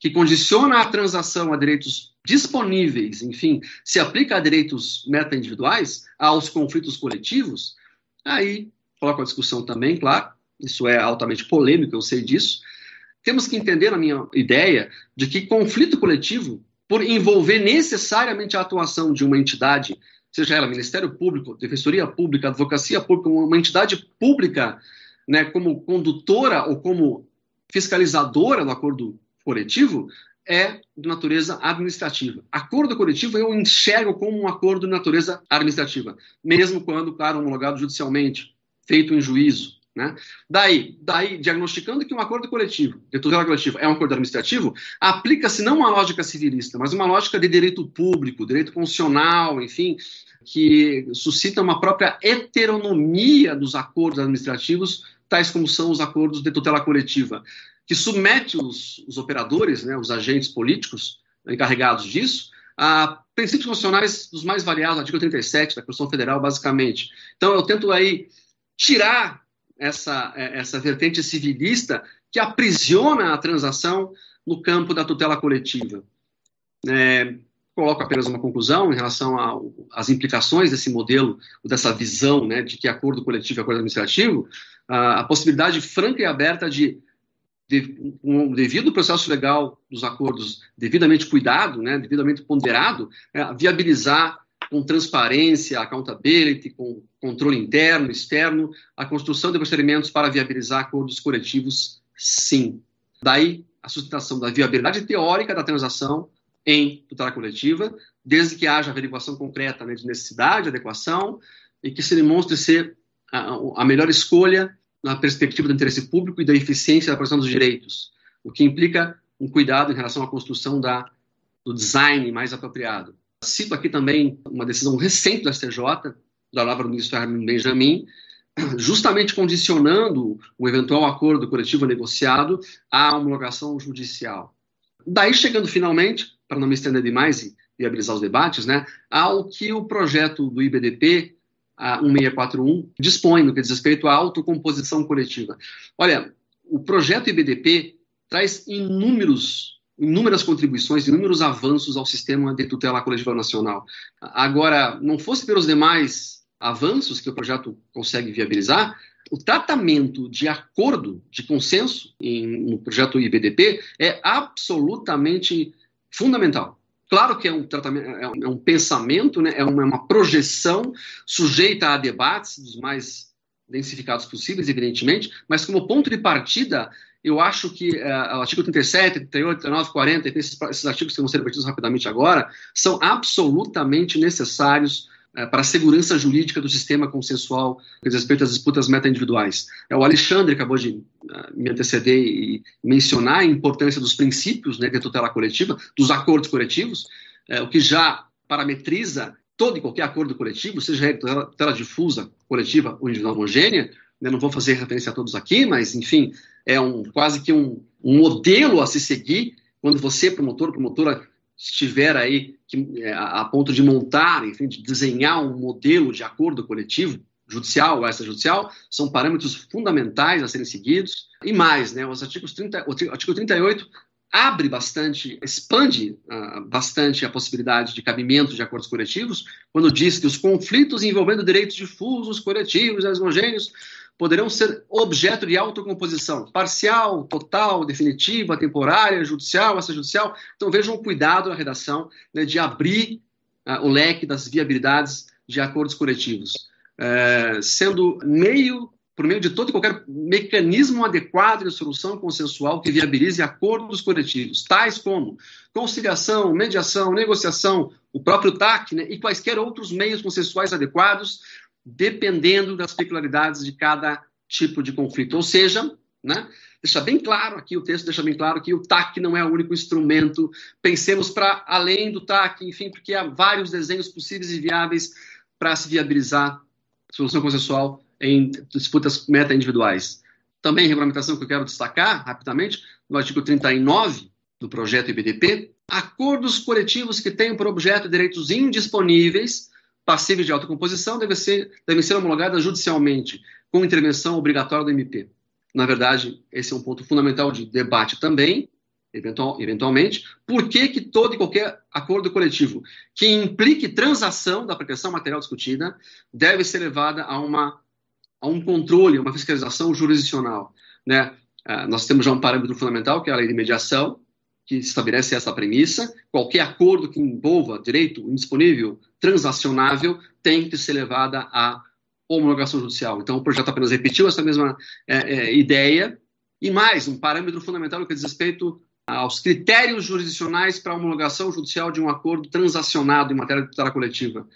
D: que condiciona a transação a direitos disponíveis, enfim, se aplica a direitos meta-individuais, aos conflitos coletivos, aí coloco a discussão também, claro, isso é altamente polêmico, eu sei disso. Temos que entender, na minha ideia, de que conflito coletivo, por envolver necessariamente a atuação de uma entidade, seja ela Ministério Público, Defensoria Pública, Advocacia Pública, uma entidade pública, né, como condutora ou como fiscalizadora do acordo coletivo, é de natureza administrativa. Acordo coletivo eu enxergo como um acordo de natureza administrativa, mesmo quando, claro, homologado judicialmente, feito em juízo. Né? Daí, daí, diagnosticando que um acordo coletivo, de tutela coletiva, é um acordo administrativo, aplica-se não uma lógica civilista, mas uma lógica de direito público, direito constitucional, enfim, que suscita uma própria heteronomia dos acordos administrativos, tais como são os acordos de tutela coletiva que submete os, os operadores, né, os agentes políticos encarregados disso, a princípios constitucionais dos mais variados, artigo 37 da Constituição Federal, basicamente. Então, eu tento aí tirar essa, essa vertente civilista que aprisiona a transação no campo da tutela coletiva. É, coloco apenas uma conclusão em relação às implicações desse modelo, dessa visão né, de que acordo coletivo é acordo administrativo, a, a possibilidade franca e aberta de de, um devido processo legal dos acordos devidamente cuidado, né, devidamente ponderado, é, viabilizar com transparência, accountability, com controle interno, externo, a construção de procedimentos para viabilizar acordos coletivos, sim. Daí a sustentação da viabilidade teórica da transação em tutela coletiva, desde que haja averiguação concreta né, de necessidade, adequação, e que se demonstre ser a, a melhor escolha na perspectiva do interesse público e da eficiência da proteção dos direitos, o que implica um cuidado em relação à construção da, do design mais apropriado. Cito aqui também uma decisão recente do STJ, da palavra do ministro Herman Benjamin, justamente condicionando o eventual acordo coletivo negociado à homologação judicial. Daí, chegando finalmente, para não me estender demais e viabilizar os debates, né, ao que o projeto do IBDP a 1641 dispõe no que diz respeito à autocomposição coletiva. Olha, o projeto IBDP traz inúmeros, inúmeras contribuições, inúmeros avanços ao sistema de tutela coletiva nacional. Agora, não fosse pelos demais avanços que o projeto consegue viabilizar, o tratamento de acordo, de consenso em, no projeto IBDP é absolutamente fundamental. Claro que é um tratamento, é um, é pensamento, né? é, uma, é uma projeção sujeita a debates dos mais densificados possíveis, evidentemente, mas como ponto de partida, eu acho que uh, o artigo 37, 38, 39, 40, esses, esses artigos que vão ser debatidos rapidamente agora, são absolutamente necessários para a segurança jurídica do sistema consensual com respeito às disputas meta-individuais. É, o Alexandre acabou de uh, me anteceder e mencionar a importância dos princípios né, de tutela coletiva, dos acordos coletivos, é, o que já parametriza todo e qualquer acordo coletivo, seja tutela, tutela difusa, coletiva ou individual homogênea, né, não vou fazer referência a todos aqui, mas, enfim, é um, quase que um, um modelo a se seguir quando você, promotor, promotora, estiver aí que, é, a, ponto de montar, enfim, de desenhar um modelo de acordo coletivo, judicial ou extrajudicial, são parâmetros fundamentais a serem seguidos. E mais, né, os artigos 30, o artigo 38 abre bastante, expande uh, bastante a possibilidade de cabimento de acordos coletivos, quando diz que os conflitos envolvendo direitos difusos, coletivos, homogêneos, poderão ser objeto de autocomposição parcial, total, definitiva, temporária, judicial, extrajudicial. Então vejam cuidado na redação né, de abrir uh, o leque das viabilidades de acordos coletivos, uh, sendo meio por meio de todo e qualquer mecanismo adequado de solução consensual que viabilize acordos coletivos, tais como conciliação, mediação, negociação, o próprio TAC né, e quaisquer outros meios consensuais adequados, dependendo das peculiaridades de cada tipo de conflito. Ou seja, né, deixa bem claro aqui, o texto deixa bem claro que o TAC não é o único instrumento, pensemos para além do TAC, enfim, porque há vários desenhos possíveis e viáveis para se viabilizar solução consensual em disputas meta-individuais. Também regulamentação que eu quero destacar rapidamente, no artigo 39 do projeto IBDP, acordos coletivos que tenham por objeto direitos indisponíveis, passíveis de autocomposição, devem ser, devem ser homologados judicialmente, com intervenção obrigatória do MP. Na verdade, esse é um ponto fundamental de debate também, eventual, eventualmente, por que, que todo e qualquer acordo coletivo que implique transação da proteção material discutida deve ser levada a uma a um controle, a uma fiscalização jurisdicional. Né? Uh, nós temos já um parâmetro fundamental, que é a lei de mediação, que estabelece essa premissa. Qualquer acordo que envolva direito indisponível, transacionável, tem que ser levada à homologação judicial. Então, o projeto apenas repetiu essa mesma é, é, ideia. E mais, um parâmetro fundamental que diz respeito aos critérios jurisdicionais para a homologação judicial de um acordo transacionado em matéria de tutela coletiva.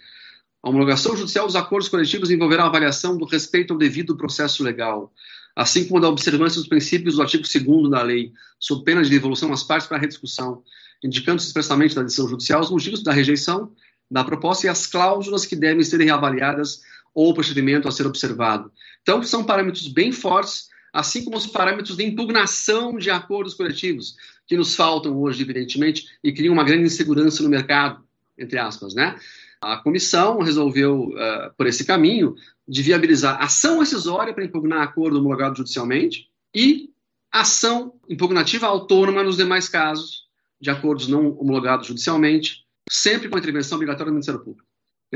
D: A homologação judicial dos acordos coletivos envolverá a avaliação do respeito ao devido processo legal, assim como da observância dos princípios do artigo 2 da lei, sob pena de devolução às partes para rediscussão, indicando-se expressamente na decisão judicial os motivos da rejeição da proposta e as cláusulas que devem ser reavaliadas ou o procedimento a ser observado. Então, são parâmetros bem fortes, assim como os parâmetros de impugnação de acordos coletivos, que nos faltam hoje, evidentemente, e criam uma grande insegurança no mercado, entre aspas, né? A comissão resolveu, uh, por esse caminho, de viabilizar ação rescisória para impugnar acordo homologado judicialmente e ação impugnativa autônoma nos demais casos de acordos não homologados judicialmente, sempre com a intervenção obrigatória do Ministério Público.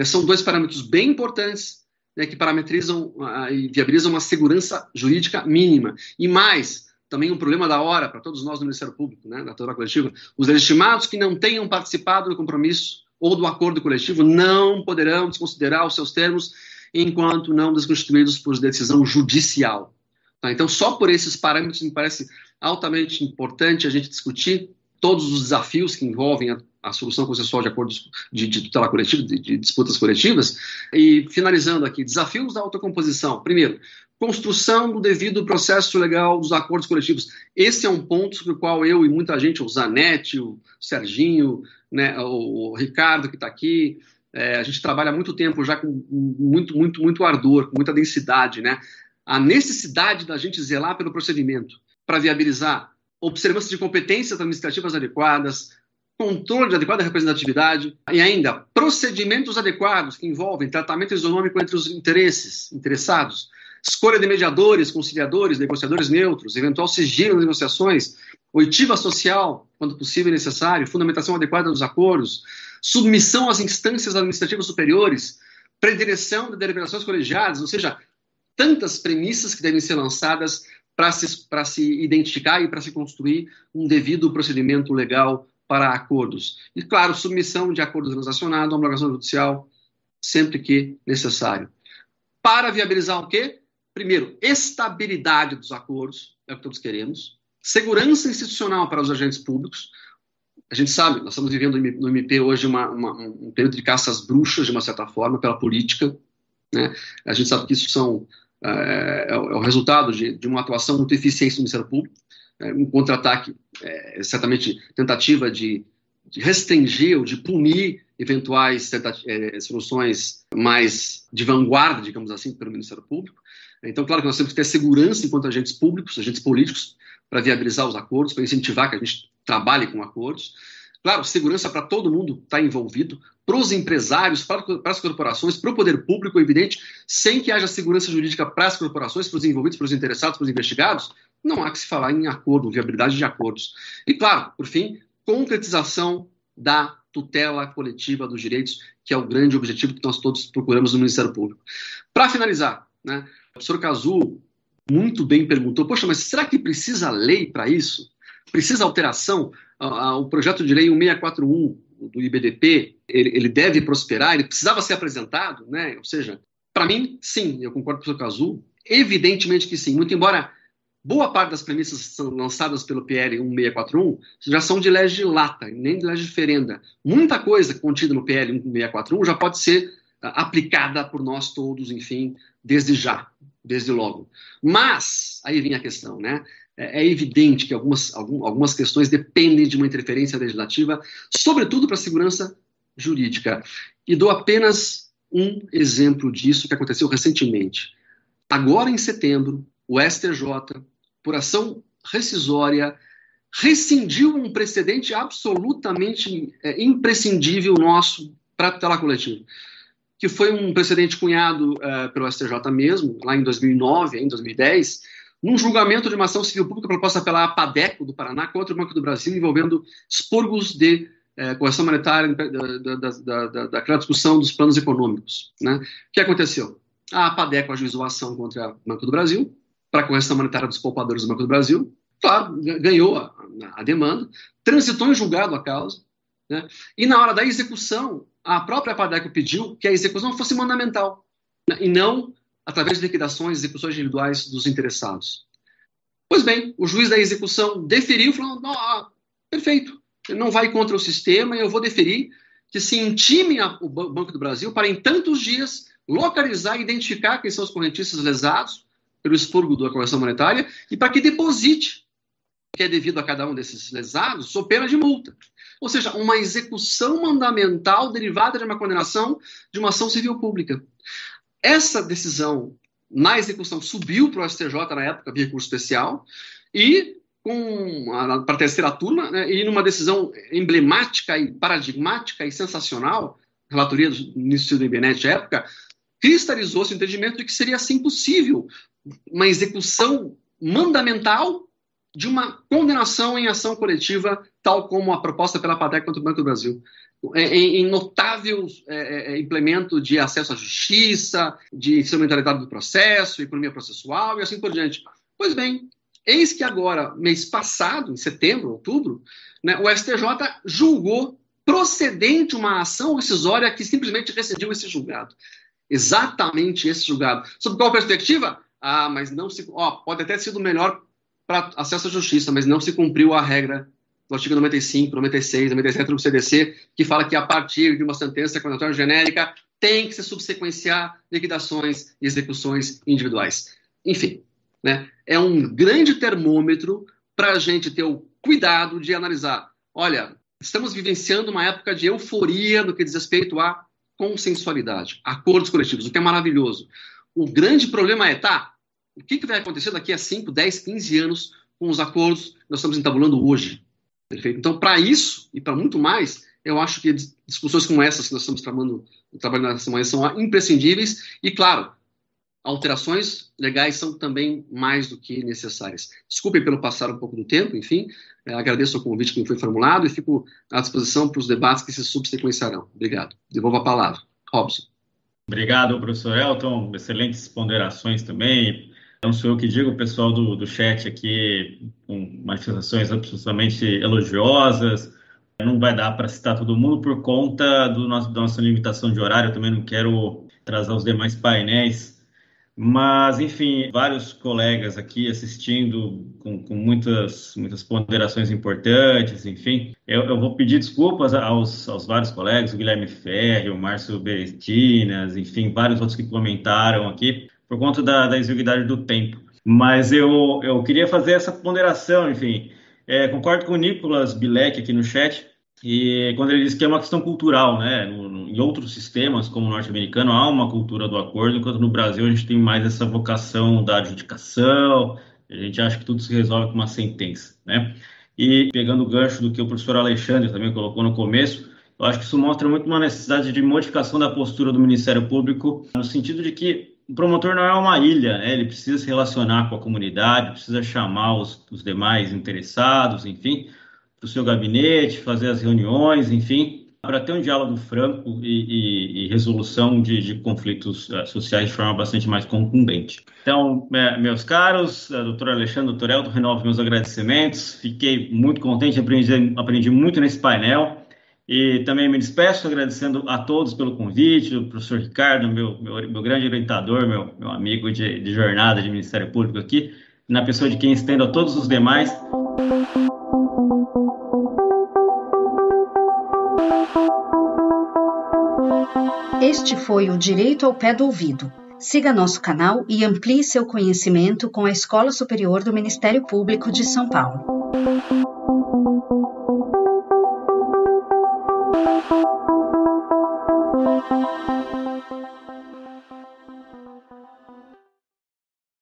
D: São dois parâmetros bem importantes né, que parametrizam uh, e viabilizam uma segurança jurídica mínima. E mais, também um problema da hora para todos nós no Ministério Público, né, da teoria coletiva, os legitimados que não tenham participado do compromisso ou do acordo coletivo não poderão desconsiderar os seus termos enquanto não desconstituídos por decisão judicial. Tá? Então, só por esses parâmetros me parece altamente importante a gente discutir todos os desafios que envolvem a, a solução consensual de acordos de, de tutela coletiva, de, de, disputas coletivas. E finalizando aqui, desafios da autocomposição. Primeiro, construção do devido processo legal dos acordos coletivos. Esse é um ponto sobre o qual eu e muita gente, o Zanetti, o Serginho, né, o, Ricardo que está aqui, é, a gente trabalha há muito tempo já com muito, muito, muito ardor, com muita densidade, né? A necessidade da gente zelar pelo procedimento para viabilizar observância de competências administrativas adequadas, controle de adequada representatividade e ainda procedimentos adequados que envolvem tratamento isonômico entre os interesses interessados, escolha de mediadores, conciliadores, negociadores neutros, eventual sigilo nas negociações, oitiva social, quando possível e necessário, fundamentação adequada dos acordos, submissão às instâncias administrativas superiores, predireção de deliberações colegiadas, ou seja, tantas premissas que devem ser lançadas para se, se identificar e para se construir um devido procedimento legal para acordos. E, claro, submissão de acordos transacionados, homologação judicial, sempre que necessário. Para viabilizar o quê? Primeiro, estabilidade dos acordos, é o que todos queremos. Segurança institucional para os agentes públicos. A gente sabe, nós estamos vivendo no MP hoje uma, uma, um período de caça às bruxas, de uma certa forma, pela política. Né? A gente sabe que isso são, é, é, o, é o resultado de, de, uma atuação muito eficiente do Ministério Público. É, um contra-ataque, é, certamente tentativa de, de restringir ou de punir eventuais é, soluções mais de vanguarda, digamos assim, pelo Ministério Público. Então, claro que nós temos que ter segurança enquanto agentes públicos, agentes políticos, para viabilizar os acordos, para incentivar que a gente trabalhe com acordos. Claro, segurança para todo mundo está envolvido, para os empresários, para, para, as corporações, para o poder público, evidente, sem que haja segurança jurídica para as corporações, para os envolvidos, para os interessados, para os investigados, não há que se falar em acordo, viabilidade de acordos. E, claro, por fim, concretização da tutela coletiva dos direitos, que é o grande objetivo que nós todos procuramos no Ministério Público. Para finalizar, né, O professor Cazu muito bem perguntou: poxa, mas será que precisa lei para isso? Precisa alteração? O projeto de lei 1641 do IBDP, ele, ele deve prosperar, ele precisava ser apresentado, né? Ou seja, para mim, sim, eu concordo com o professor Cazu, evidentemente que sim, muito embora boa parte das premissas lançadas pelo PL 1641 já são de lata, nem de legiferenda. Muita coisa contida no PL 1641 já pode ser aplicada por nós todos, enfim, desde já, desde logo. Mas, aí vem a questão, né? É, é evidente que algumas, algumas questões dependem de uma interferência legislativa, sobretudo para a segurança jurídica. E dou apenas um exemplo disso que aconteceu recentemente. Agora, em setembro, o STJ, por ação rescisória, rescindiu um precedente absolutamente é, imprescindível nosso para a tutela coletiva, que foi um precedente cunhado é, pelo STJ mesmo, lá em 2009, em 2010, num julgamento de uma ação civil pública proposta pela APADECO do Paraná contra o Banco do Brasil, envolvendo expurgos de é, correção monetária da, da, da, daquela discussão dos planos econômicos. Né? O que aconteceu? A APADECO ajuizou a ação contra o Banco do Brasil, para a correção monetária dos poupadores do Banco do Brasil, claro, ganhou a, a demanda, transitou em julgado a causa, né? e na hora da execução, a própria APADECO pediu que a execução fosse mandamental, né? e não através de liquidações, execuções individuais dos interessados. Pois bem, o juiz da execução deferiu, falou: ah, perfeito, não vai contra o sistema, eu vou deferir que se intime a, o Banco do Brasil para, em tantos dias, localizar e identificar quem são os correntistas lesados pelo expurgo da correção monetária e para que deposite o que é devido a cada um desses lesados sob pena de multa. Ou seja, uma execução mandamental derivada de uma condenação de uma ação civil pública. Essa decisão na execução subiu para o STJ na época, via recurso especial, e para a terceira turma, né, e numa decisão emblemática e paradigmática e sensacional, relatoria do ministro do IBNET à época, cristalizou-se o entendimento de que seria assim possível uma execução mandamental de uma condenação em ação coletiva, tal como a proposta pela PATEC contra o Banco do Brasil. É, em, em notável é, é, é, implemento de acesso à justiça, de instrumentalidade do processo, economia processual e assim por diante. Pois bem, eis que agora, mês passado, em setembro, outubro, né, o STJ julgou procedente uma ação rescisória que simplesmente rescindiu esse julgado. Exatamente esse julgado. Sob qual perspectiva? Ah, mas não se. Ó, pode até ter sido melhor para acesso à justiça, mas não se cumpriu a regra artigo 95, 96, 97 do CDC, que fala que a partir de uma sentença condenatória genérica tem que se subsequenciar liquidações e execuções individuais. Enfim, né, é um grande termômetro para a gente ter o cuidado de analisar. Olha, estamos vivenciando uma época de euforia no que diz respeito à consensualidade, acordos coletivos, o que é maravilhoso. O grande problema é, tá, o que, que vai acontecer daqui a 5, 10, 15 anos com os acordos que nós estamos entabulando hoje? Perfeito? Então, para isso e para muito mais, eu acho que discussões como essas que nós estamos trabalhando, trabalhando nessa manhã são imprescindíveis e, claro, alterações legais são também mais do que necessárias. Desculpem pelo passar um pouco do tempo, enfim, é, agradeço o convite que me foi formulado e fico à disposição para os debates que se subsequenciarão. Obrigado. Devolvo a palavra. Robson.
B: Obrigado, professor Elton. Excelentes ponderações também. Não sou eu que digo, o pessoal do, do chat aqui, com manifestações absolutamente elogiosas. Não vai dar para citar todo mundo por conta do nosso, da nossa limitação de horário. Eu também não quero atrasar os demais painéis. Mas, enfim, vários colegas aqui assistindo com, com muitas, muitas ponderações importantes, enfim. Eu, eu, vou pedir desculpas aos, aos vários colegas, o Guilherme Ferri, o Márcio Berestinas, enfim, vários outros que comentaram aqui por conta da, da exiguidade do tempo. Mas eu, eu queria fazer essa ponderação, enfim. É, concordo com o Nicolas Bilek aqui no chat, e quando ele diz que é uma questão cultural, né? No, no, em outros sistemas, como o norte-americano, há uma cultura do acordo, enquanto no Brasil a gente tem mais essa vocação da adjudicação, a gente acha que tudo se resolve com uma sentença, né? E pegando o gancho do que o professor Alexandre também colocou no começo, eu acho que isso mostra muito uma necessidade de modificação da postura do Ministério Público, no sentido de que o promotor não é uma ilha, né? ele precisa se relacionar com a comunidade, precisa chamar os, os demais interessados, enfim, para o seu gabinete, fazer as reuniões, enfim, para ter um diálogo franco e, e, e resolução de, de conflitos uh, sociais de forma bastante mais contundente. Então, é, meus caros, uh, doutor Alexandre, doutor Elton, renovo meus agradecimentos. Fiquei muito contente, aprendi, aprendi muito nesse painel. E também me despeço agradecendo a todos pelo convite, o professor Ricardo, meu, meu, meu grande orientador, meu, meu amigo de, de jornada de Ministério Público aqui, na pessoa de quem estendo a todos os demais.
A: Este foi o Direito ao Pé do Ouvido. Siga nosso canal e amplie seu conhecimento com a Escola Superior do Ministério Público de São Paulo.